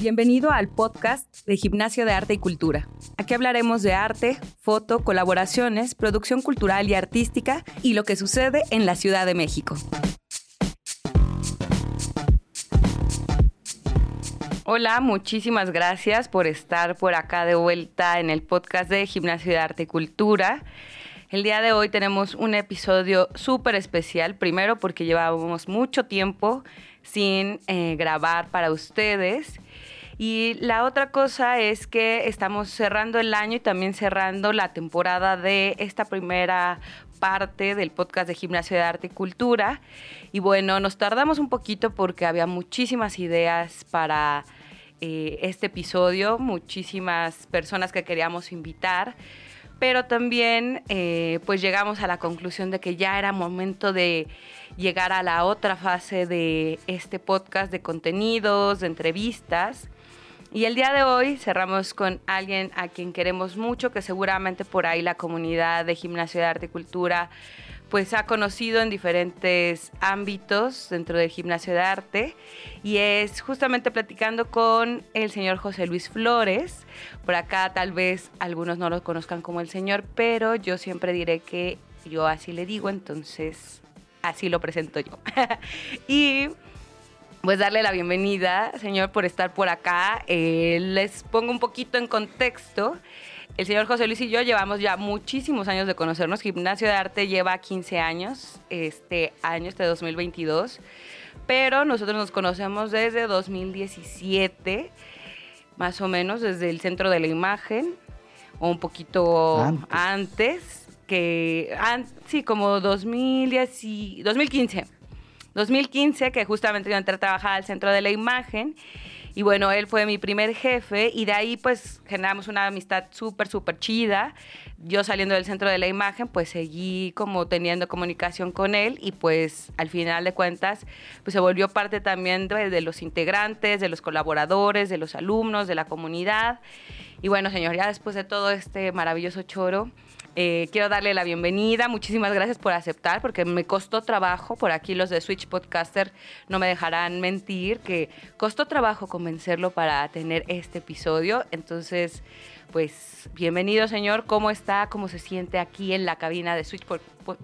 Bienvenido al podcast de Gimnasio de Arte y Cultura. Aquí hablaremos de arte, foto, colaboraciones, producción cultural y artística y lo que sucede en la Ciudad de México. Hola, muchísimas gracias por estar por acá de vuelta en el podcast de Gimnasio de Arte y Cultura. El día de hoy tenemos un episodio súper especial, primero porque llevábamos mucho tiempo sin eh, grabar para ustedes y la otra cosa es que estamos cerrando el año y también cerrando la temporada de esta primera parte del podcast de Gimnasio de Arte y Cultura. Y bueno, nos tardamos un poquito porque había muchísimas ideas para eh, este episodio, muchísimas personas que queríamos invitar pero también eh, pues llegamos a la conclusión de que ya era momento de llegar a la otra fase de este podcast de contenidos, de entrevistas. Y el día de hoy cerramos con alguien a quien queremos mucho, que seguramente por ahí la comunidad de Gimnasio de Arte y Cultura pues ha conocido en diferentes ámbitos dentro del gimnasio de arte y es justamente platicando con el señor José Luis Flores. Por acá tal vez algunos no lo conozcan como el señor, pero yo siempre diré que yo así le digo, entonces así lo presento yo. y pues darle la bienvenida, señor, por estar por acá. Eh, les pongo un poquito en contexto. El señor José Luis y yo llevamos ya muchísimos años de conocernos. Gimnasio de Arte lleva 15 años, este año, este 2022. Pero nosotros nos conocemos desde 2017, más o menos, desde el Centro de la Imagen, o un poquito antes, que, sí, como 2010 2015 2015, que justamente yo entré a trabajar al Centro de la Imagen. Y bueno, él fue mi primer jefe y de ahí pues generamos una amistad súper, súper chida. Yo saliendo del centro de la imagen pues seguí como teniendo comunicación con él y pues al final de cuentas pues se volvió parte también de, de los integrantes, de los colaboradores, de los alumnos, de la comunidad. Y bueno, señor, ya después de todo este maravilloso choro, eh, quiero darle la bienvenida. Muchísimas gracias por aceptar, porque me costó trabajo. Por aquí los de Switch Podcaster no me dejarán mentir que costó trabajo convencerlo para tener este episodio. Entonces, pues bienvenido, señor. ¿Cómo está? ¿Cómo se siente aquí en la cabina de Switch,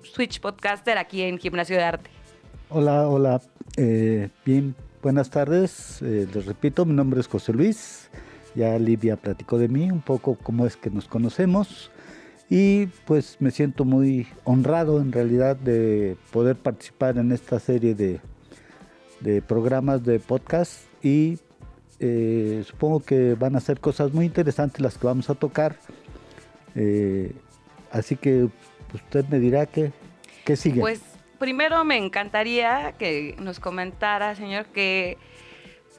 Switch Podcaster, aquí en Gimnasio de Arte? Hola, hola. Eh, bien, buenas tardes. Eh, les repito, mi nombre es José Luis. Ya Livia platicó de mí un poco cómo es que nos conocemos y pues me siento muy honrado en realidad de poder participar en esta serie de, programas de podcast y eh, supongo que van a ser cosas muy interesantes las que vamos a tocar. Eh, así que usted me dirá que, qué sigue. Pues primero me encantaría que nos comentara, señor, que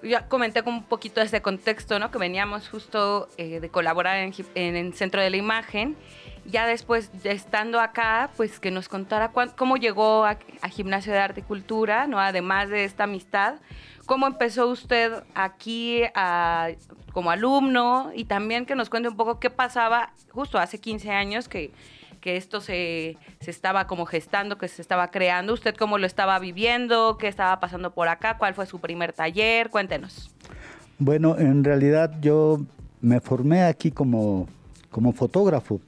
ya comenté con un poquito ese contexto, ¿no? Que veníamos justo eh, de colaborar en, en, el Centro de la Imagen ya después, estando acá, pues que nos contara cómo llegó a, Gimnasio de Arte y Cultura, ¿no? Además de esta amistad, cómo empezó usted aquí como alumno y también que nos cuente un poco qué pasaba justo hace 15 años que, que esto se, se, estaba como gestando, que se estaba creando. ¿Usted cómo lo estaba viviendo? ¿Qué estaba pasando por acá? ¿Cuál fue su primer taller? Cuéntenos. Bueno, en realidad yo me formé aquí como, como fotógrafo.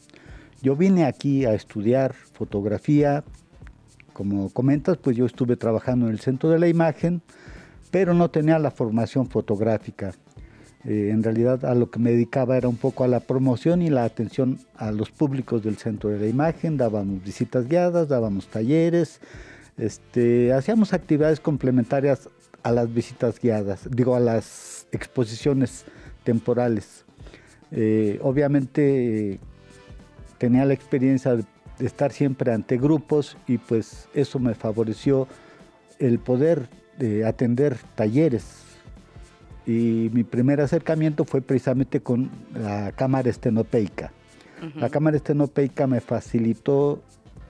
Yo vine aquí a estudiar fotografía, como comentas, pues yo estuve trabajando en el centro de la imagen, pero no tenía la formación fotográfica. Eh, en realidad a lo que me dedicaba era un poco a la promoción y la atención a los públicos del centro de la imagen, dábamos visitas guiadas, dábamos talleres, este, hacíamos actividades complementarias a las visitas guiadas, digo a las exposiciones temporales. Eh, obviamente tenía la experiencia de estar siempre ante grupos y pues eso me favoreció el poder eh, atender talleres. Y mi primer acercamiento fue precisamente con la cámara estenopeica. La cámara estenopeica me facilitó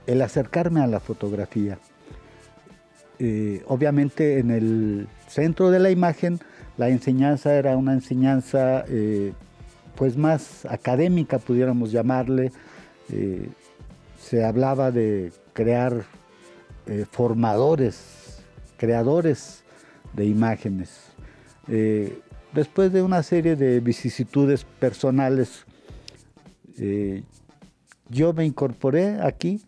el acercarme a la fotografía. Eh, obviamente en el centro de la imagen la enseñanza era una enseñanza eh, pues más académica, pudiéramos llamarle, eh, se hablaba de crear formadores, creadores de imágenes. Eh, después de una serie de vicisitudes personales, eh, yo me incorporé aquí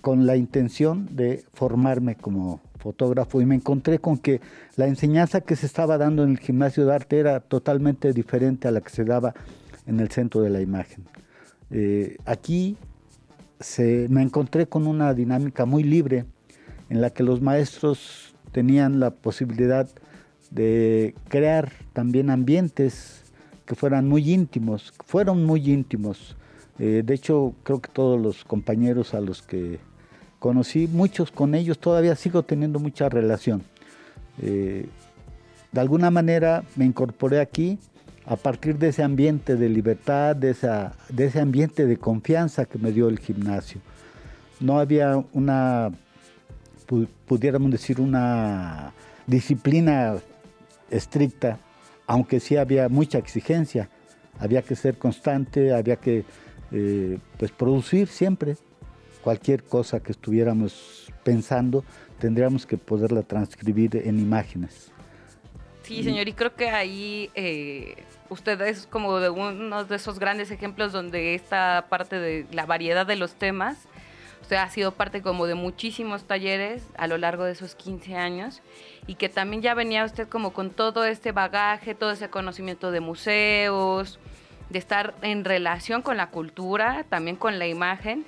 con la intención de formarme como fotógrafo y me encontré con que la enseñanza que se estaba dando en el gimnasio de arte era totalmente diferente a la que se daba en el centro de la imagen. Eh, aquí se, me encontré con una dinámica muy libre en la que los maestros tenían la posibilidad de crear también ambientes que fueran muy íntimos, fueron muy íntimos. Eh, de hecho, creo que todos los compañeros a los que conocí, muchos con ellos todavía sigo teniendo mucha relación. Eh, de alguna manera me incorporé aquí a partir de ese ambiente de libertad, de, esa, de ese ambiente de confianza que me dio el gimnasio. No había una, pudiéramos decir, una disciplina estricta, aunque sí había mucha exigencia. Había que ser constante, había que eh, pues producir siempre cualquier cosa que estuviéramos pensando, tendríamos que poderla transcribir en imágenes. Sí, señor, y creo que ahí eh, usted es como de uno de esos grandes ejemplos donde esta parte de la variedad de los temas, usted ha sido parte como de muchísimos talleres a lo largo de esos 15 años y que también ya venía usted como con todo este bagaje, todo ese conocimiento de museos, de estar en relación con la cultura, también con la imagen.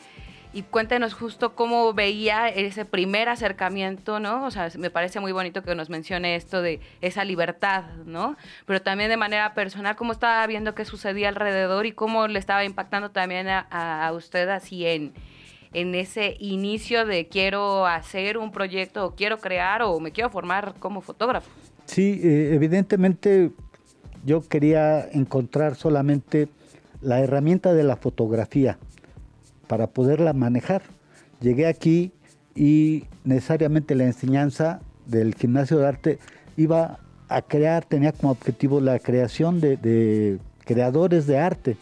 Y cuéntenos justo cómo veía ese primer acercamiento, ¿no? O sea, me parece muy bonito que nos mencione esto de esa libertad, ¿no? Pero también de manera personal, cómo estaba viendo qué sucedía alrededor y cómo le estaba impactando también a, usted así en, en ese inicio de quiero hacer un proyecto o quiero crear o me quiero formar como fotógrafo. Sí, eh, evidentemente yo quería encontrar solamente la herramienta de la fotografía para poderla manejar. Llegué aquí y necesariamente la enseñanza del gimnasio de arte iba a crear, tenía como objetivo la creación de, creadores de arte.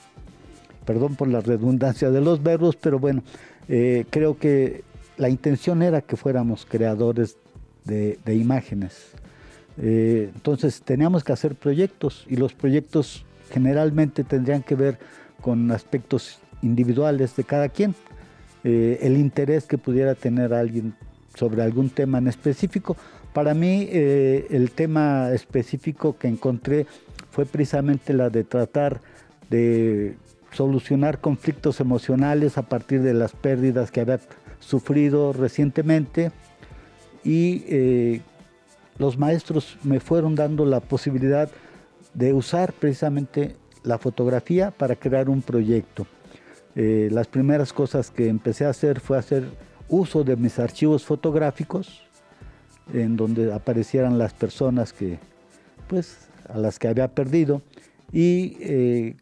Perdón por la redundancia de los verbos, pero bueno, eh, creo que la intención era que fuéramos creadores de, imágenes. Eh, entonces teníamos que hacer proyectos y los proyectos generalmente tendrían que ver con aspectos individuales de cada quien. Eh, el interés que pudiera tener alguien sobre algún tema en específico. Para mí el tema específico que encontré fue precisamente la de tratar de solucionar conflictos emocionales a partir de las pérdidas que había sufrido recientemente y eh, los maestros me fueron dando la posibilidad de usar precisamente la fotografía para crear un proyecto. Eh, las primeras cosas que empecé a hacer fue hacer uso de mis archivos fotográficos, en donde aparecieran las personas que, pues, a las que había perdido, y eh,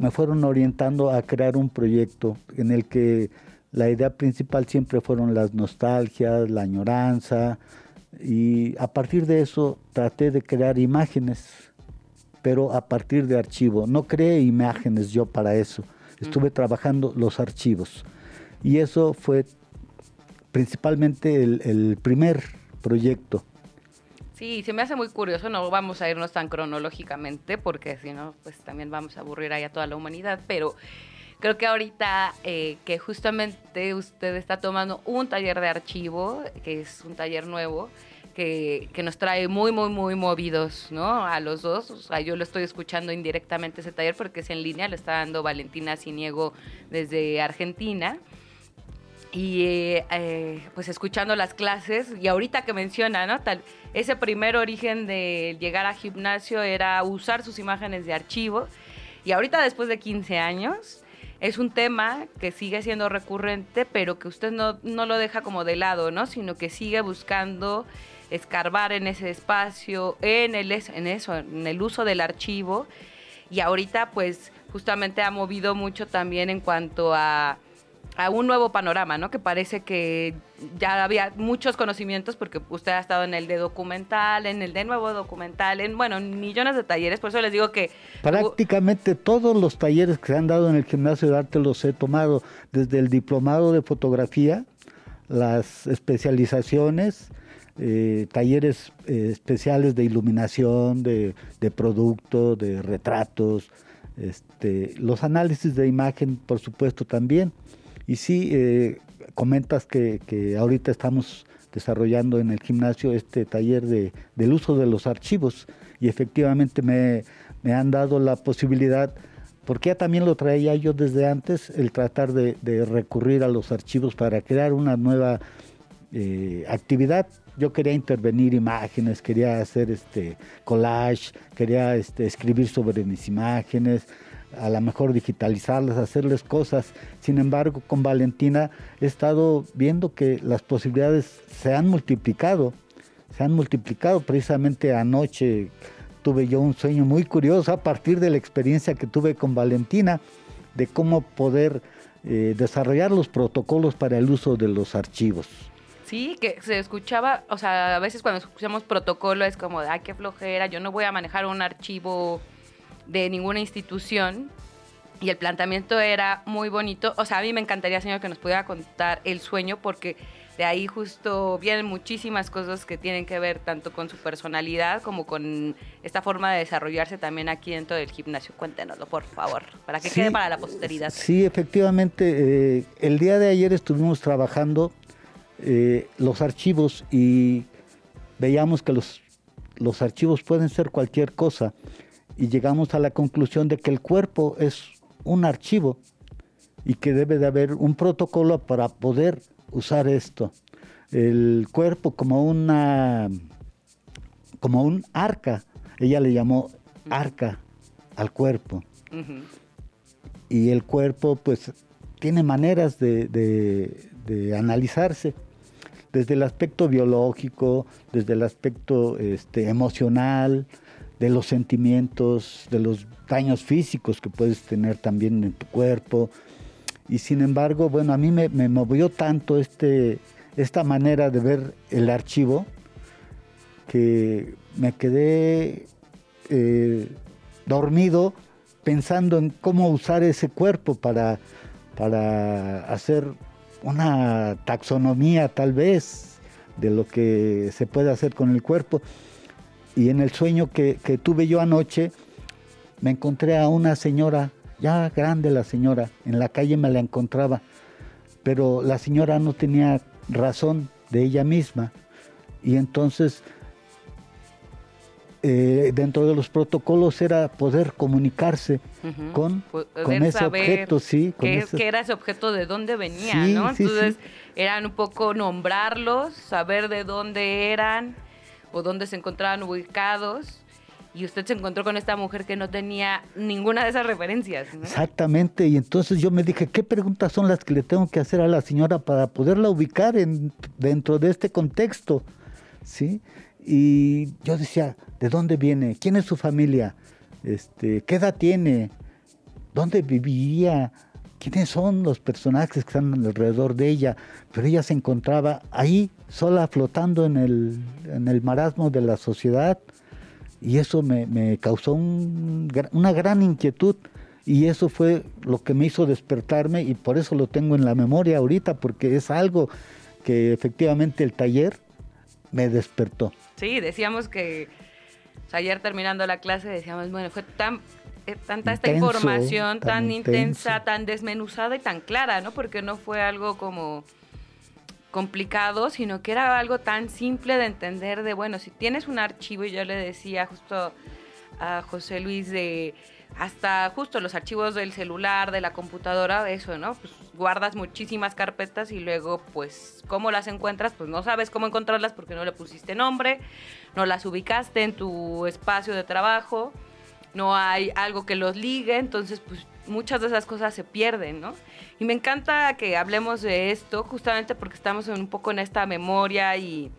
me fueron orientando a crear un proyecto en el que la idea principal siempre fueron las nostalgias, la añoranza, y a partir de eso traté de crear imágenes, pero a partir de archivo. No creé imágenes yo para eso estuve trabajando los archivos. Y eso fue principalmente el, primer proyecto. Sí, se me hace muy curioso, no vamos a irnos tan cronológicamente porque si no, pues también vamos a aburrir ahí a toda la humanidad, pero creo que ahorita eh, que justamente usted está tomando un taller de archivo, que es un taller nuevo, que, nos trae muy, muy, muy movidos, ¿no? A los dos. O sea, yo lo estoy escuchando indirectamente ese taller porque es en línea, lo está dando Valentina Ciniego desde Argentina. Y eh, pues escuchando las clases, y ahorita que menciona, ¿no? Tal, ese primer origen de llegar a gimnasio era usar sus imágenes de archivo. Y ahorita después de 15 años, es un tema que sigue siendo recurrente, pero que usted no, no, lo deja como de lado, ¿no? Sino que sigue buscando escarbar en ese espacio, en, el, en eso, en el uso del archivo. Y ahorita pues justamente ha movido mucho también en cuanto a, a un nuevo panorama, ¿no? Que parece que ya había muchos conocimientos porque usted ha estado en el de documental, en el de nuevo documental, en, bueno, millones de talleres, por eso les digo que... Prácticamente todos los talleres que se han dado en el gimnasio de arte los he tomado, desde el diplomado de fotografía, las especializaciones, eh, talleres eh, especiales de iluminación, de, producto, de retratos, este, los análisis de imagen, por supuesto, también. Y sí, eh, comentas que, ahorita estamos desarrollando en el gimnasio este taller de, del uso de los archivos. Y efectivamente me, han dado la posibilidad, porque ya también lo traía yo desde antes, el tratar de, recurrir a los archivos para crear una nueva actividad. Yo quería intervenir imágenes, quería hacer este collage, quería este, escribir sobre mis imágenes, a lo mejor digitalizarlas, hacerles cosas. Sin embargo, con Valentina he estado viendo que las posibilidades se han multiplicado, se han multiplicado. Precisamente anoche tuve yo un sueño muy curioso a partir de la experiencia que tuve con Valentina de cómo poder eh, desarrollar los protocolos para el uso de los archivos. Sí, que se escuchaba, o sea, a veces cuando escuchamos protocolo es como, ay, qué flojera, yo no voy a manejar un archivo de ninguna institución. Y el planteamiento era muy bonito. O sea, a mí me encantaría, señor, que nos pudiera contar el sueño, porque de ahí justo vienen muchísimas cosas que tienen que ver tanto con su personalidad como con esta forma de desarrollarse también aquí dentro del gimnasio. Cuéntenoslo, por favor, para que quede para la posteridad. Sí, efectivamente. Eh, el día de ayer estuvimos trabajando eh, los archivos y veíamos que los, los archivos pueden ser cualquier cosa y llegamos a la conclusión de que el cuerpo es un archivo y que debe de haber un protocolo para poder usar esto. El cuerpo como una como un arca, ella le llamó arca al cuerpo. Y el cuerpo pues tiene maneras de, de analizarse desde el aspecto biológico, desde el aspecto este, emocional, de los sentimientos, de los daños físicos que puedes tener también en tu cuerpo. Y sin embargo, bueno, a mí me, movió tanto este, esta manera de ver el archivo que me quedé eh, dormido pensando en cómo usar ese cuerpo para, para hacer una taxonomía tal vez de lo que se puede hacer con el cuerpo. Y en el sueño que, tuve yo anoche, me encontré a una señora, ya grande la señora, en la calle me la encontraba, pero la señora no tenía razón de ella misma. Y entonces eh, dentro de los protocolos era poder comunicarse con, con ese objeto, sí. qué, era ese objeto, de dónde venía, ¿no? Entonces eran un poco nombrarlos, saber de dónde eran o dónde se encontraban ubicados. Y usted se encontró con esta mujer que no tenía ninguna de esas referencias. Exactamente, y entonces yo me dije, ¿qué preguntas son las que le tengo que hacer a la señora para poderla ubicar en, dentro de este contexto? ¿Sí? Y yo decía, ¿de dónde viene? ¿Quién es su familia? Este, ¿Qué edad tiene? ¿Dónde vivía? ¿Quiénes son los personajes que están alrededor de ella? Pero ella se encontraba ahí, sola, flotando en el, marasmo de la sociedad. Y eso me, causó una gran inquietud. Y eso fue lo que me hizo despertarme y por eso lo tengo en la memoria ahorita, porque es algo que efectivamente el taller me despertó. Sí, decíamos que ayer terminando la clase decíamos, bueno, fue tan eh, tanta esta información tan, intensa, tan desmenuzada y tan clara, ¿no? Porque no fue algo como complicado, sino que era algo tan simple de entender de, bueno, si tienes un archivo, y yo le decía justo a José Luis de hasta justo los archivos del celular, de la computadora, eso, ¿no? Pues guardas muchísimas carpetas y luego, pues, ¿cómo las encuentras? Pues no sabes cómo encontrarlas porque no le pusiste nombre, no las ubicaste en tu espacio de trabajo, no hay algo que los ligue, entonces, pues, muchas de esas cosas se pierden, ¿no? Y me encanta que hablemos de esto justamente porque estamos un poco en esta memoria y,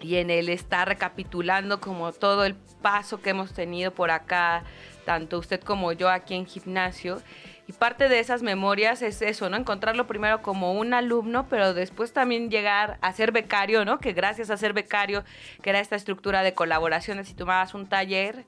y en el estar recapitulando como todo el paso que hemos tenido por acá tanto usted como yo aquí en gimnasio. Y parte de esas memorias es eso, ¿no? Encontrarlo primero como un alumno, pero después también llegar a ser becario, ¿no? Que gracias a ser becario, que era esta estructura de colaboraciones, si tomabas un taller,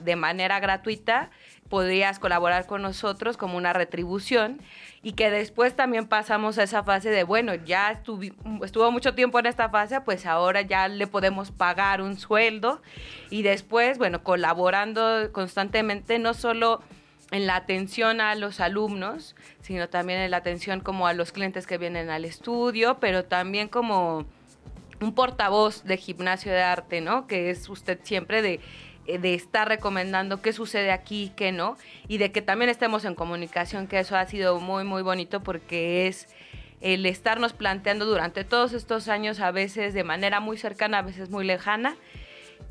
de manera gratuita podrías colaborar con nosotros como una retribución y que después también pasamos a esa fase de, bueno, ya estuvo mucho tiempo en esta fase, pues ahora ya le podemos pagar un sueldo y después, bueno, colaborando constantemente, no solo en la atención a los alumnos, sino también en la atención como a los clientes que vienen al estudio, pero también como un portavoz de gimnasio de arte, ¿no? Que es usted siempre de de estar recomendando qué sucede aquí, qué no, y de que también estemos en comunicación, que eso ha sido muy, muy bonito porque es el estarnos planteando durante todos estos años, a veces de manera muy cercana, a veces muy lejana,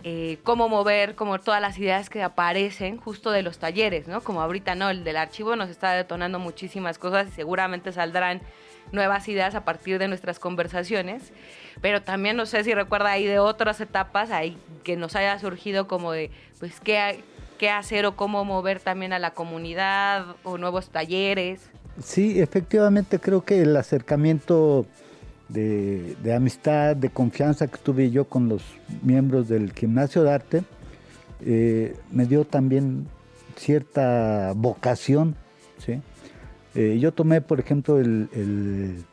eh, cómo mover, como todas las ideas que aparecen justo de los talleres, ¿no? Como ahorita, ¿no? El del archivo nos está detonando muchísimas cosas y seguramente saldrán nuevas ideas a partir de nuestras conversaciones pero también no sé si recuerda ahí de otras etapas ahí que nos haya surgido como de, pues, qué, qué hacer o cómo mover también a la comunidad o nuevos talleres. Sí, efectivamente creo que el acercamiento de, amistad, de confianza que tuve yo con los miembros del gimnasio de arte, eh, me dio también cierta vocación. ¿sí? Eh, yo tomé, por ejemplo, el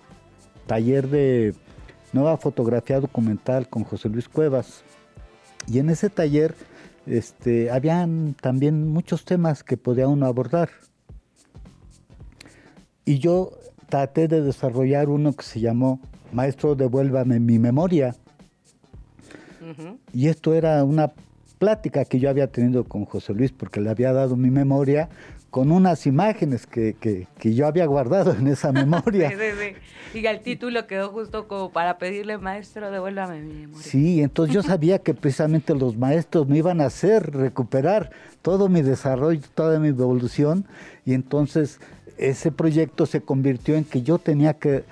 taller de nueva fotografía documental con José Luis Cuevas. Y en ese taller este, habían también muchos temas que podía uno abordar. Y yo traté de desarrollar uno que se llamó Maestro, devuélvame mi memoria. Y esto era una plática que yo había tenido con José Luis porque le había dado mi memoria con unas imágenes que, que, yo había guardado en esa memoria. sí, sí, sí. Y el título quedó justo como para pedirle, maestro, devuélvame mi memoria. Sí, entonces yo sabía que precisamente los maestros me iban a hacer recuperar todo mi desarrollo, toda mi evolución, y entonces ese proyecto se convirtió en que yo tenía que,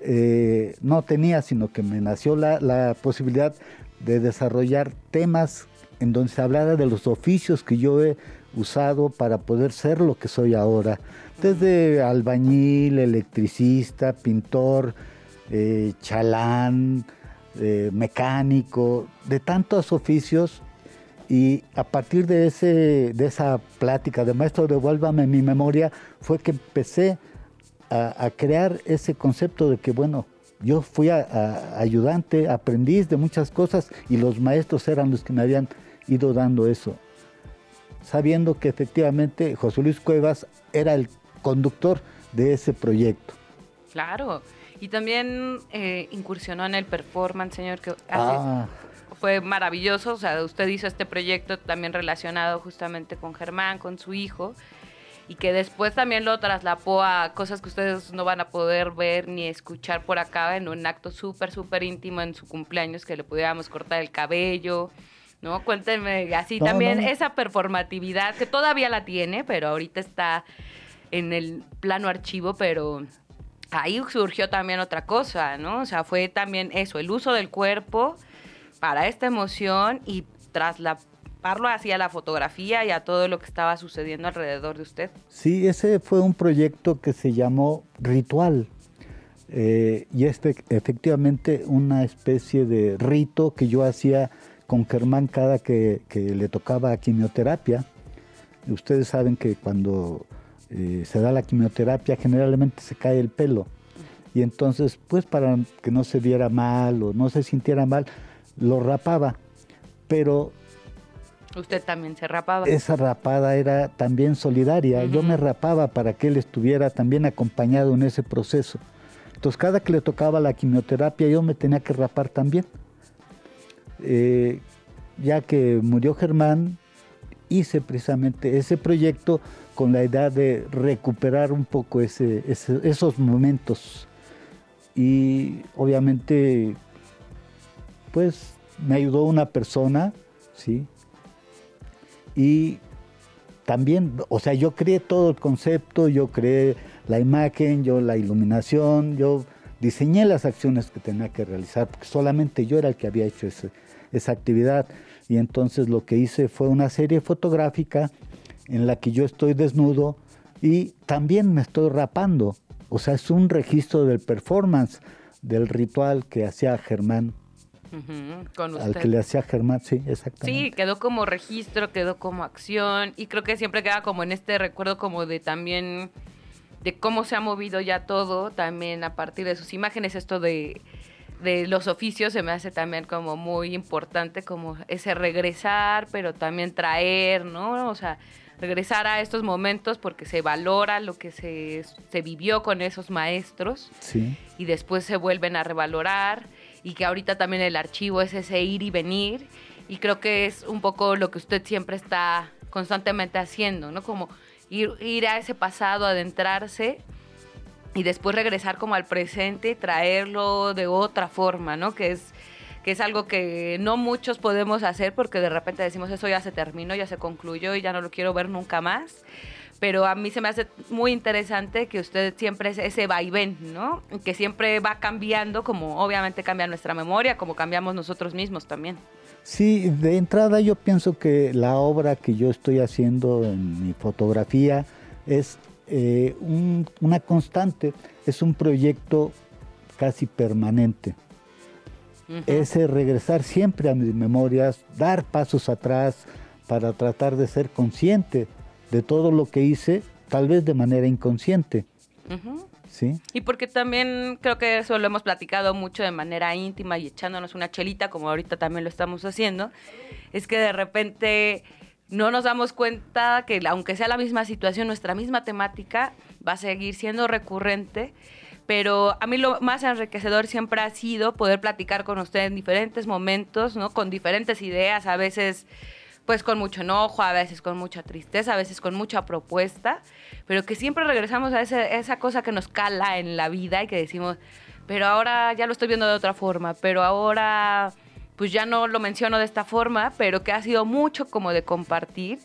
eh, no tenía, sino que me nació la, la posibilidad de desarrollar temas en donde se hablara de los oficios que yo he usado para poder ser lo que soy ahora. Desde albañil, electricista, pintor, eh, chalán, eh, mecánico, de tantos oficios. Y a partir de, ese, de esa plática de maestro, devuélvame mi memoria, fue que empecé a, crear ese concepto de que, bueno, yo fui ayudante, aprendiz de muchas cosas y los maestros eran los que me habían ido dando eso sabiendo que efectivamente José Luis Cuevas era el conductor de ese proyecto. Claro, y también eh, incursionó en el performance, señor, que ah. fue maravilloso. O sea, usted hizo este proyecto también relacionado justamente con Germán, con su hijo, y que después también lo traslapó a cosas que ustedes no van a poder ver ni escuchar por acá en un acto súper, súper íntimo en su cumpleaños, que le pudiéramos cortar el cabello, ¿no? Cuéntenme así también esa performatividad que todavía la tiene, pero ahorita está en el plano archivo, pero ahí surgió también otra cosa, ¿no? O sea, fue también eso, el uso del cuerpo para esta emoción y trasladarlo hacia la fotografía y a todo lo que estaba sucediendo alrededor de usted. Sí, ese fue un proyecto que se llamó Ritual. Eh, y este efectivamente una especie de rito que yo hacía con Germán cada que, le tocaba quimioterapia. Ustedes saben que cuando eh, se da la quimioterapia generalmente se cae el pelo. Y entonces, pues para que no se viera mal o no se sintiera mal, lo rapaba. Pero... Usted también se rapaba. Esa rapada era también solidaria. Yo me rapaba para que él estuviera también acompañado en ese proceso. Entonces, cada que le tocaba la quimioterapia, yo me tenía que rapar también. Eh, ya que murió Germán, hice precisamente ese proyecto con la idea de recuperar un poco esos momentos. Y obviamente, pues me ayudó una persona, ¿sí? Y también, o sea, yo creé todo el concepto, yo creé la imagen, yo la iluminación, yo diseñé las acciones que tenía que realizar, porque solamente yo era el que había hecho ese, esa actividad. Y entonces lo que hice fue una serie fotográfica en la que yo estoy desnudo y también me estoy rapando. O sea, es un registro del performance, del ritual que hacía Germán al que le hacía Germán, sí, exactamente. Sí, quedó como registro, quedó como acción y creo que siempre queda como en este recuerdo como de también de cómo se ha movido ya todo, también a partir de sus imágenes, esto de, de los oficios se me hace también como muy importante, como ese regresar, pero también traer, ¿no? O sea, regresar a estos momentos porque se valora lo que se, se vivió con esos maestros sí. y después se vuelven a revalorar y que ahorita también el archivo es ese ir y venir y creo que es un poco lo que usted siempre está constantemente haciendo, ¿no? Como ir, ir a ese pasado, adentrarse y después regresar como al presente y traerlo de otra forma, ¿no? Que es, que es algo que no muchos podemos hacer porque de repente decimos eso ya se terminó, ya se concluyó y ya no lo quiero ver nunca más pero a mí se me hace muy interesante que usted siempre es ese vaivén, ¿no? Que siempre va cambiando, como obviamente cambia nuestra memoria, como cambiamos nosotros mismos también. Sí, de entrada yo pienso que la obra que yo estoy haciendo en mi fotografía es eh, una constante, es un proyecto casi permanente. Es regresar siempre a mis memorias, dar pasos atrás para tratar de ser consciente de todo lo que hice, tal vez de manera inconsciente. ¿Sí? Y porque también creo que eso lo hemos platicado mucho de manera íntima y echándonos una chelita, como ahorita también lo estamos haciendo, es que de repente no nos damos cuenta que aunque sea la misma situación, nuestra misma temática va a seguir siendo recurrente, pero a mí lo más enriquecedor siempre ha sido poder platicar con usted en diferentes momentos, ¿no? Con diferentes ideas, a veces pues con mucho enojo, a veces con mucha tristeza, a veces con mucha propuesta, pero que siempre regresamos a esa cosa que nos cala en la vida y que decimos, pero ahora ya lo estoy viendo de otra forma, pero ahora pues ya no lo menciono de esta forma, pero que ha sido mucho como de compartir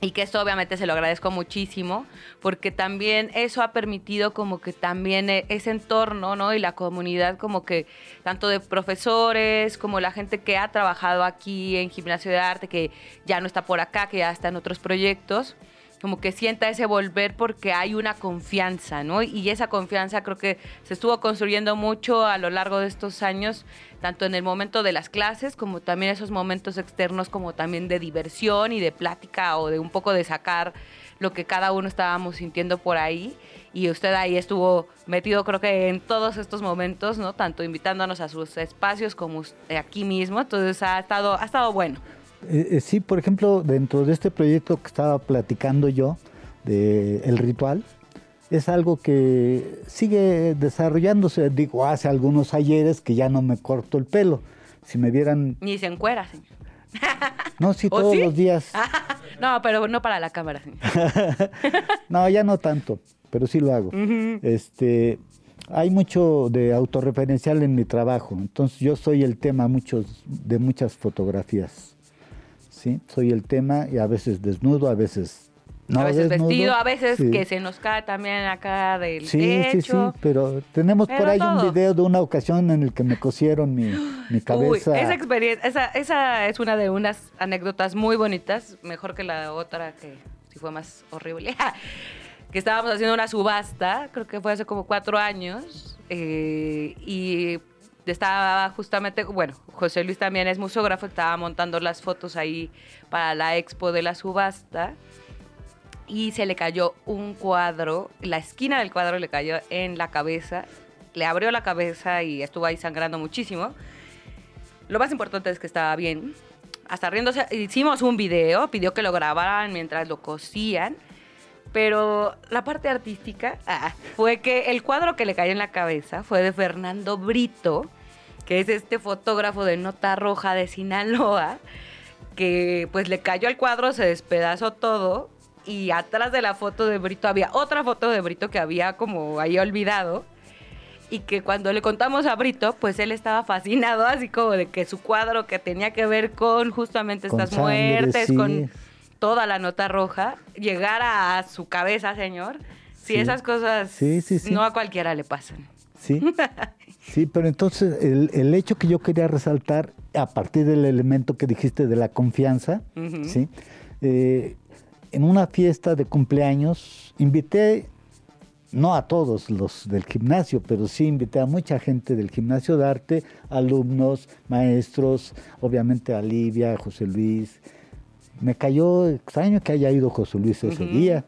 y que esto obviamente se lo agradezco muchísimo, porque también eso ha permitido como que también e, ese entorno, ¿no? Y la comunidad como que, tanto de profesores, como la gente que ha trabajado aquí en Gimnasio de Arte, que ya no está por acá, que ya está en otros proyectos, como que sienta ese volver porque hay una confianza, ¿no? Y esa confianza creo que se estuvo construyendo mucho a lo largo de estos años, tanto en el momento de las clases como también esos momentos externos como también de diversión y de plática o de un poco de sacar lo que cada uno estábamos sintiendo por ahí. Y usted ahí estuvo metido creo que en todos estos momentos, ¿no? Tanto invitándonos a sus espacios como aquí mismo. Entonces ha estado, ha estado bueno. Eh, eh, sí, por ejemplo, dentro de este proyecto que estaba platicando yo, de El Ritual, es algo que sigue desarrollándose. Digo, hace algunos ayeres que ya no me corto el pelo. Si me vieran... Ni se encuera, señor. No, sí, todos los días. no, pero no para la cámara, señor. no, ya no tanto, pero sí lo hago. Este, hay mucho de autorreferencial en mi trabajo, entonces yo soy el tema muchos, de muchas fotografías. ¿Sí? Soy el tema y a veces desnudo, a veces no a veces vestido, a veces que se nos cae también acá del sí, techo. Sí, sí, pero tenemos por ahí un video de una ocasión en el que me cosieron mi, mi cabeza. Uy, esa experiencia, esa, esa es una de unas anécdotas muy bonitas, mejor que la otra que sí fue más horrible. que estábamos haciendo una subasta, creo que fue hace como cuatro años, eh, y estaba justamente, bueno, José Luis también es museógrafo, estaba montando las fotos ahí para la expo de la subasta y se le cayó un cuadro, la esquina del cuadro le cayó en la cabeza, le abrió la cabeza y estuvo ahí sangrando muchísimo. Lo más importante es que estaba bien. Hasta riéndose, hicimos un video, pidió que lo grabaran mientras lo cosían. Pero la parte artística ah, fue que el cuadro que le cayó en la cabeza fue de Fernando Brito, que es este fotógrafo de Nota Roja de Sinaloa, que pues le cayó al cuadro, se despedazó todo y atrás de la foto de Brito había otra foto de Brito que había como ahí olvidado y que cuando le contamos a Brito, pues él estaba fascinado, así como de que su cuadro que tenía que ver con justamente estas muertes, con toda la nota roja, llegara a su cabeza, señor. Si esas cosas no a cualquiera le pasan. Sí, sí, pero entonces el, hecho que yo quería resaltar, a partir del elemento que dijiste de la confianza, ¿sí? Eh, en una fiesta de cumpleaños invité no a todos los del gimnasio, pero sí invité a mucha gente del gimnasio de arte, alumnos, maestros, obviamente a Livia, a José Luis. Me cayó extraño que haya ido José Luis ese día.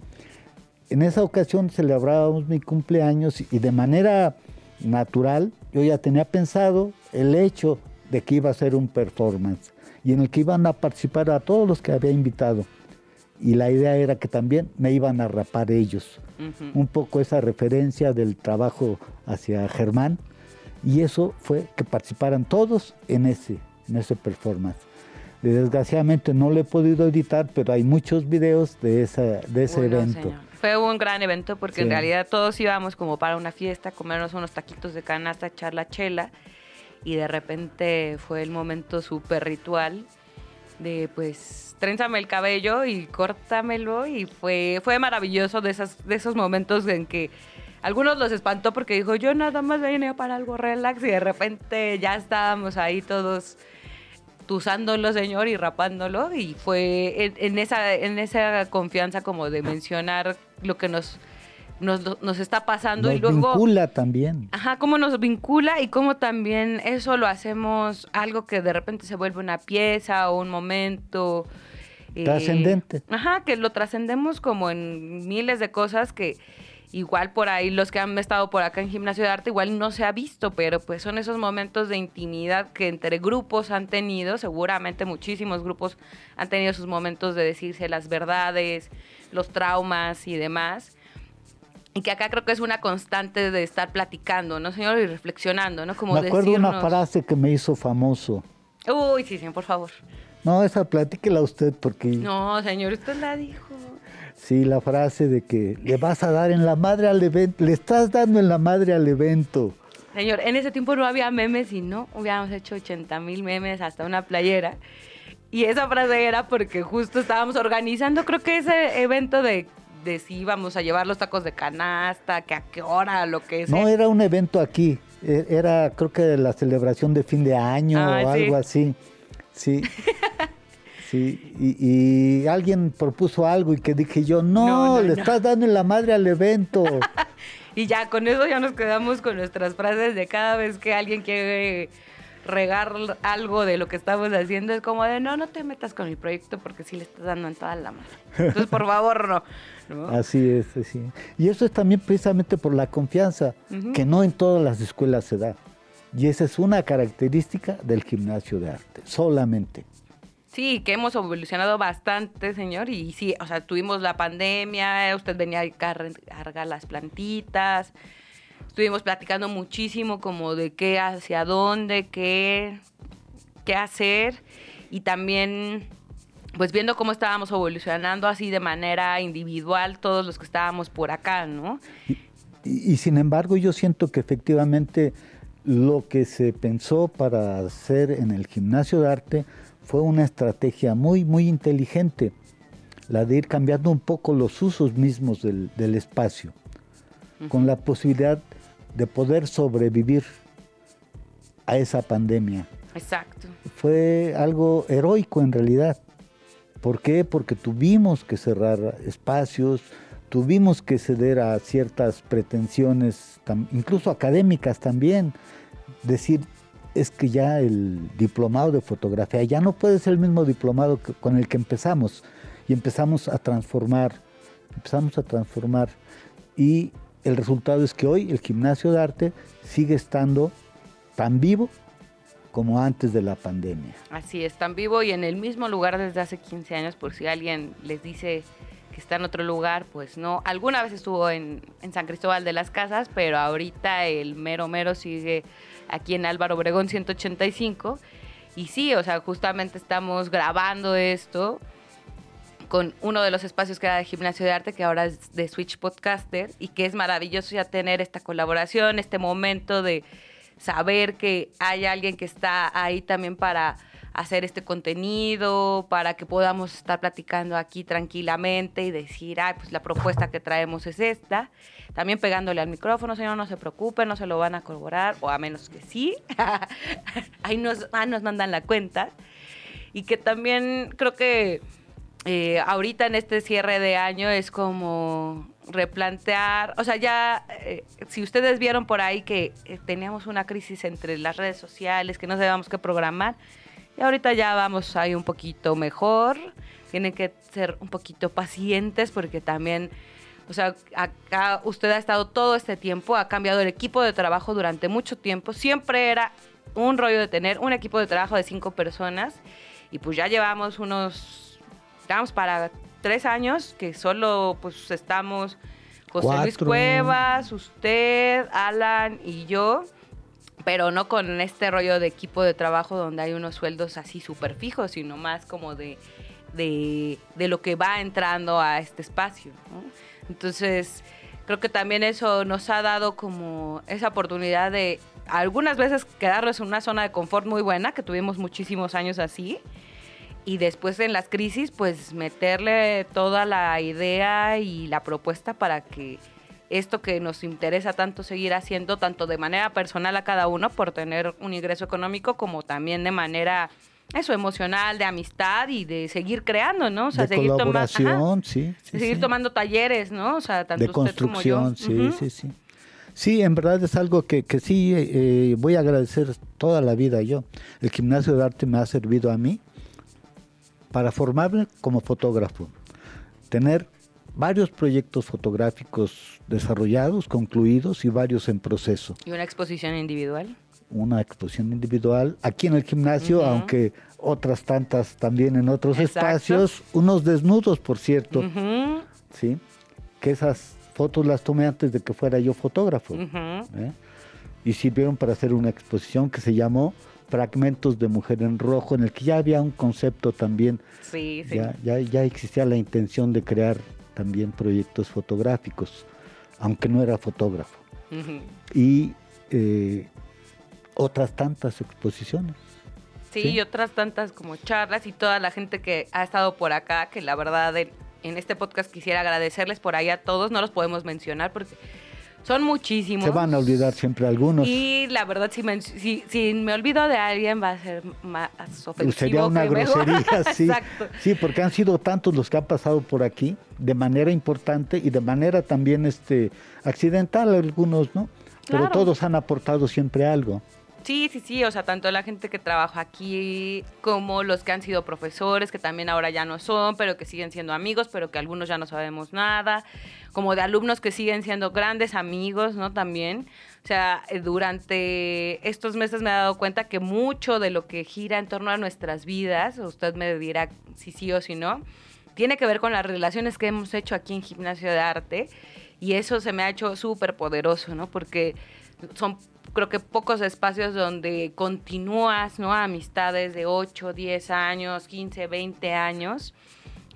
En esa ocasión celebrábamos mi cumpleaños y de manera natural yo ya tenía pensado el hecho de que iba a ser un performance y en el que iban a participar a todos los que había invitado. Y la idea era que también me iban a rapar ellos. Un poco esa referencia del trabajo hacia Germán. Y eso fue que participaran todos en ese, en ese performance. Desgraciadamente no lo he podido editar, pero hay muchos videos de, esa, de ese evento. Fue un gran evento porque en realidad todos íbamos como para una fiesta, comernos unos taquitos de canasta, echar la chela y de repente fue el momento súper ritual de pues trénzame el cabello y córtamelo y fue, fue maravilloso de, esas, de esos momentos en que algunos los espantó porque dijo yo nada más venía para algo relax y de repente ya estábamos ahí todos tusándolo, señor, y rapándolo. Y fue en, esa, en esa confianza como de mencionar lo que nos, nos, está pasando. Nos y luego, vincula también. Ajá, cómo nos vincula y cómo también eso lo hacemos algo que de repente se vuelve una pieza o un momento. Eh, Trascendente. ajá, que lo trascendemos como en miles de cosas que igual por ahí los que han estado por acá en gimnasio de arte igual no se ha visto, pero pues son esos momentos de intimidad que entre grupos han tenido, seguramente muchísimos grupos han tenido sus momentos de decirse las verdades, los traumas y demás. Y que acá creo que es una constante de estar platicando, ¿no, señor? Y reflexionando, ¿no? Como me acuerdo una frase que me hizo famoso. Uy, sí, sí, por favor. No, esa platíquela usted porque... No, señor, usted la dijo. Sí, la frase de que le vas a dar en la madre al evento, le estás dando en la madre al evento. Señor, en ese tiempo no había memes y no hubiéramos hecho 80 mil memes hasta una playera. Y esa frase era porque justo estábamos organizando, creo que ese evento de, de si íbamos a llevar los tacos de canasta, que a qué hora, lo que sea. No, era un evento aquí. E, era, creo que la celebración de fin de año ah, o algo así. Sí. y, alguien propuso algo y que dije yo, no, le estás dando en la madre al evento. y ya con eso ya nos quedamos con nuestras frases de cada vez que alguien quiere regar algo de lo que estamos haciendo, es como de, no, no te metas con mi proyecto porque sí le estás dando en toda la madre. Entonces, por favor, no. Así es, así. Y eso es también precisamente por la confianza, que no en todas las escuelas se da. Y esa es una característica del gimnasio de arte, solamente. Sí, que hemos evolucionado bastante, señor. Y sí, o sea, tuvimos la pandemia, usted venía a cargar las plantitas. Estuvimos platicando muchísimo como de qué, hacia dónde, qué, qué hacer. Y también, pues viendo cómo estábamos evolucionando así de manera individual todos los que estábamos por acá, ¿no? y sin embargo, yo siento que efectivamente lo que se pensó para hacer en el gimnasio de arte fue una estrategia muy, muy inteligente, la de ir cambiando un poco los usos mismos del, espacio, con la posibilidad de poder sobrevivir a esa pandemia. Exacto. Fue algo heroico en realidad. ¿Por qué? Porque tuvimos que cerrar espacios, tuvimos que ceder a ciertas pretensiones, incluso académicas también. Decir, es que ya el diplomado de fotografía ya no puede ser el mismo diplomado con el que empezamos y empezamos a transformar, empezamos a transformar y el resultado es que hoy el gimnasio de arte sigue estando tan vivo como antes de la pandemia. Así es, tan vivo y en el mismo lugar desde hace 15 años, por si alguien les dice que está en otro lugar, pues no. Alguna vez estuvo en, en San Cristóbal de las Casas, pero ahorita el mero mero sigue aquí en Álvaro Obregón 185. Y sí, o sea, justamente estamos grabando esto con uno de los espacios que era de gimnasio de arte, que ahora es de Switch Podcaster, y que es maravilloso ya tener esta colaboración, este momento de saber que hay alguien que está ahí también para hacer este contenido, para que podamos estar platicando aquí tranquilamente y decir, ay, pues la propuesta que traemos es esta. También pegándole al micrófono, señor, no se preocupe, no se lo van a corroborar, o a menos que sí. Ahí nos, ah, nos mandan la cuenta. Y que también creo que eh, ahorita en este cierre de año es como replantear, o sea, ya, eh, si ustedes vieron por ahí que eh, teníamos una crisis entre las redes sociales, que no sabíamos qué programar, y ahorita ya vamos ahí un poquito mejor, tienen que ser un poquito pacientes porque también, o sea, acá usted ha estado todo este tiempo, ha cambiado el equipo de trabajo durante mucho tiempo, siempre era un rollo de tener un equipo de trabajo de cinco personas. Y pues ya llevamos unos, vamos para tres años que solo pues estamos José Luis Cuevas, usted, Alan y yo, pero no con este rollo de equipo de trabajo donde hay unos sueldos así súper fijos, sino más como de, de, lo que va entrando a este espacio. Entonces, creo que también eso nos ha dado como esa oportunidad de algunas veces quedarnos en una zona de confort muy buena, que tuvimos muchísimos años así, y después en las crisis, pues meterle toda la idea y la propuesta para que esto que nos interesa tanto seguir haciendo, tanto de manera personal a cada uno por tener un ingreso económico, como también de manera eso emocional, de amistad y de seguir creando, ¿no? O sea, de seguir colaboración, sí, seguir tomando talleres, ¿no? O sea, tanto de construcción, sí, sí, sí. Sí, en verdad es algo que, que sí eh, voy a agradecer toda la vida yo. El gimnasio de arte me ha servido a mí para formarme como fotógrafo, tener varios proyectos fotográficos desarrollados, concluidos y varios en proceso. ¿Y una exposición individual? Una exposición individual aquí en el gimnasio, aunque otras tantas también en otros espacios, unos desnudos, por cierto, sí, que esas fotos las tomé antes de que fuera yo fotógrafo ¿eh? y sirvieron para hacer una exposición que se llamó fragmentos de Mujer en Rojo, en el que ya había un concepto también, sí, sí. Ya, ya, existía la intención de crear también proyectos fotográficos, aunque no era fotógrafo. Y eh, otras tantas exposiciones. Sí, y otras tantas como charlas y toda la gente que ha estado por acá, que la verdad en este podcast quisiera agradecerles por ahí a todos, no los podemos mencionar porque son muchísimos. Se van a olvidar siempre algunos. Y la verdad, si me, si, me olvido de alguien, va a ser más ofensivo. Sería una grosería, sí. Exacto. Sí, porque han sido tantos los que han pasado por aquí, de manera importante y de manera también este accidental algunos, ¿no? Pero todos han aportado siempre algo. Sí, sí, sí, o sea, tanto la gente que trabaja aquí como los que han sido profesores, que también ahora ya no son, pero que siguen siendo amigos, pero que algunos ya no sabemos nada, como de alumnos que siguen siendo grandes amigos, ¿no? También. O sea, eh, durante estos meses me he dado cuenta que mucho de lo que gira en torno a nuestras vidas, usted me dirá si sí o si no, tiene que ver con las relaciones que hemos hecho aquí en Gimnasio de Arte. Y eso se me ha hecho súper poderoso, ¿no? Porque son creo que pocos espacios donde continúas, ¿no? Amistades de 8, 10 años, 15, 20 años,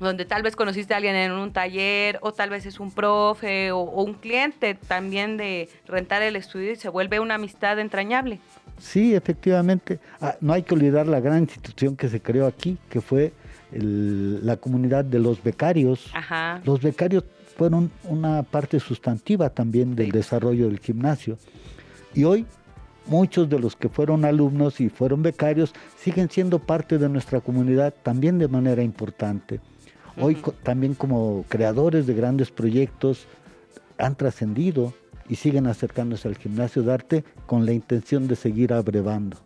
donde tal vez conociste a alguien en un taller o tal vez es un profe o, un cliente también de rentar el estudio y se vuelve una amistad entrañable. Sí, efectivamente. Ah, no hay que olvidar la gran institución que se creó aquí, que fue la comunidad de los becarios. Ajá. Los becarios fueron una parte sustantiva también del desarrollo del gimnasio. Y hoy muchos de los que fueron alumnos y fueron becarios siguen siendo parte de nuestra comunidad también de manera importante. Hoy también como creadores de grandes proyectos han trascendido y siguen acercándose al gimnasio de arte con la intención de seguir abrevando.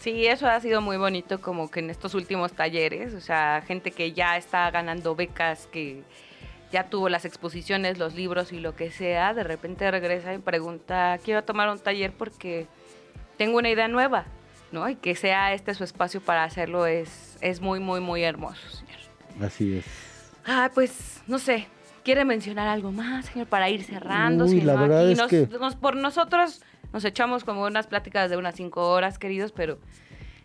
Sí, eso ha sido muy bonito como que en estos últimos talleres, o sea, gente que ya está ganando becas, que ya tuvo las exposiciones, los libros y lo que sea, de repente regresa y pregunta, quiero tomar un taller porque tengo una idea nueva, ¿no? Y que sea este su espacio para hacerlo es, es muy, muy, muy hermoso, señor. Así es. Ah, pues, no sé, ¿quiere mencionar algo más, señor, para ir cerrando? Uy, la verdad es que... por nosotros nos echamos como unas pláticas de unas cinco horas, queridos, pero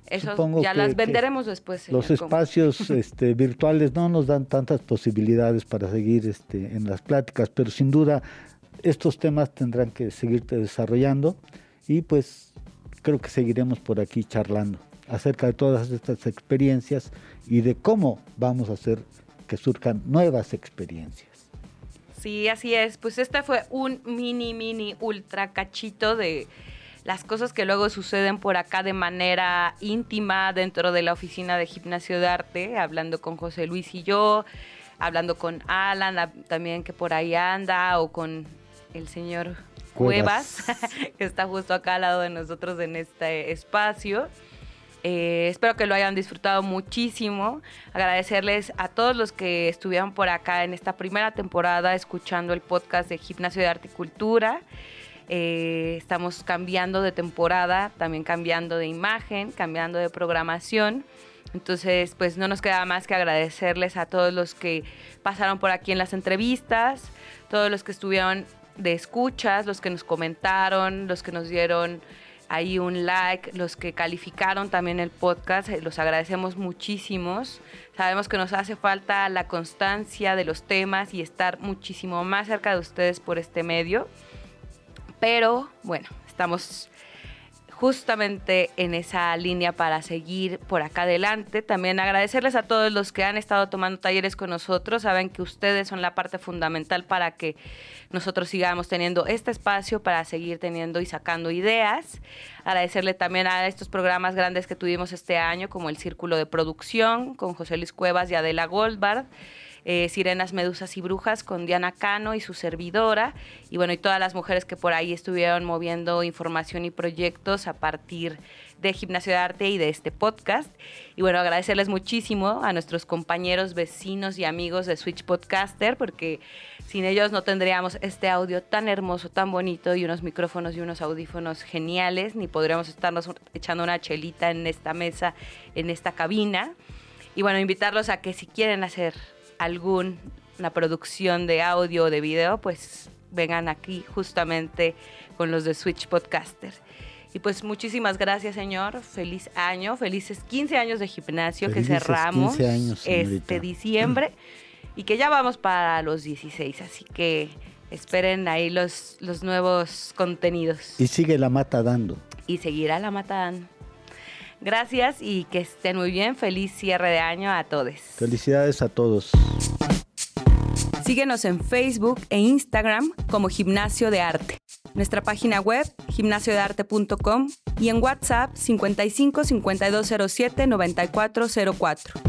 eso ya las venderemos después. Los espacios este, virtuales no nos dan tantas posibilidades para seguir este, en las pláticas, pero sin duda estos temas tendrán que seguirte desarrollando y pues creo que seguiremos por aquí charlando acerca de todas estas experiencias y de cómo vamos a hacer que surjan nuevas experiencias. Sí, así es. Pues este fue un mini, mini, ultra cachito de las cosas que luego suceden por acá de manera íntima dentro de la oficina de gimnasio de arte, hablando con José Luis y yo, hablando con Alan, también que por ahí anda, o con el señor Cuevas, que está justo acá al lado de nosotros en este espacio. Eh, espero que lo hayan disfrutado muchísimo. Agradecerles a todos los que estuvieron por acá en esta primera temporada escuchando el podcast de Gimnasio de Arte y Cultura. Eh, estamos cambiando de temporada, también cambiando de imagen, cambiando de programación. Entonces, pues no nos queda más que agradecerles a todos los que pasaron por aquí en las entrevistas, todos los que estuvieron de escuchas, los que nos comentaron, los que nos dieron ahí un like, los que calificaron también el podcast, eh, los agradecemos muchísimos. Sabemos que nos hace falta la constancia de los temas y estar muchísimo más cerca de ustedes por este medio. Pero bueno, estamos justamente en esa línea para seguir por acá adelante. También agradecerles a todos los que han estado tomando talleres con nosotros. Saben que ustedes son la parte fundamental para que nosotros sigamos teniendo este espacio para seguir teniendo y sacando ideas. Agradecerle también a estos programas grandes que tuvimos este año, como el Círculo de Producción con José Luis Cuevas y Adela Goldbard eh, Sirenas, Medusas y Brujas con Diana Cano y su servidora. Y bueno, y todas las mujeres que por ahí estuvieron moviendo información y proyectos a partir de Gimnasio de Arte y de este podcast. Y bueno, agradecerles muchísimo a nuestros compañeros, vecinos y amigos de Switch Podcaster, porque sin ellos no tendríamos este audio tan hermoso, tan bonito y unos micrófonos y unos audífonos geniales, ni podríamos estarnos echando una chelita en esta mesa, en esta cabina. Y bueno, invitarlos a que si quieren hacer alguna producción de audio o de video, pues vengan aquí justamente con los de Switch Podcaster. Y pues muchísimas gracias, señor. Feliz año, felices 15 años de gimnasio que cerramos este diciembre y que ya vamos para los 16, así que esperen ahí los, los nuevos contenidos. Y sigue la mata dando. Y seguirá la mata dando. Gracias y que estén muy bien. Feliz cierre de año a todos. Felicidades a todos. Síguenos en Facebook e Instagram como Gimnasio de Arte. Nuestra página web gimnasiodearte.com y en WhatsApp 55 5207 9404.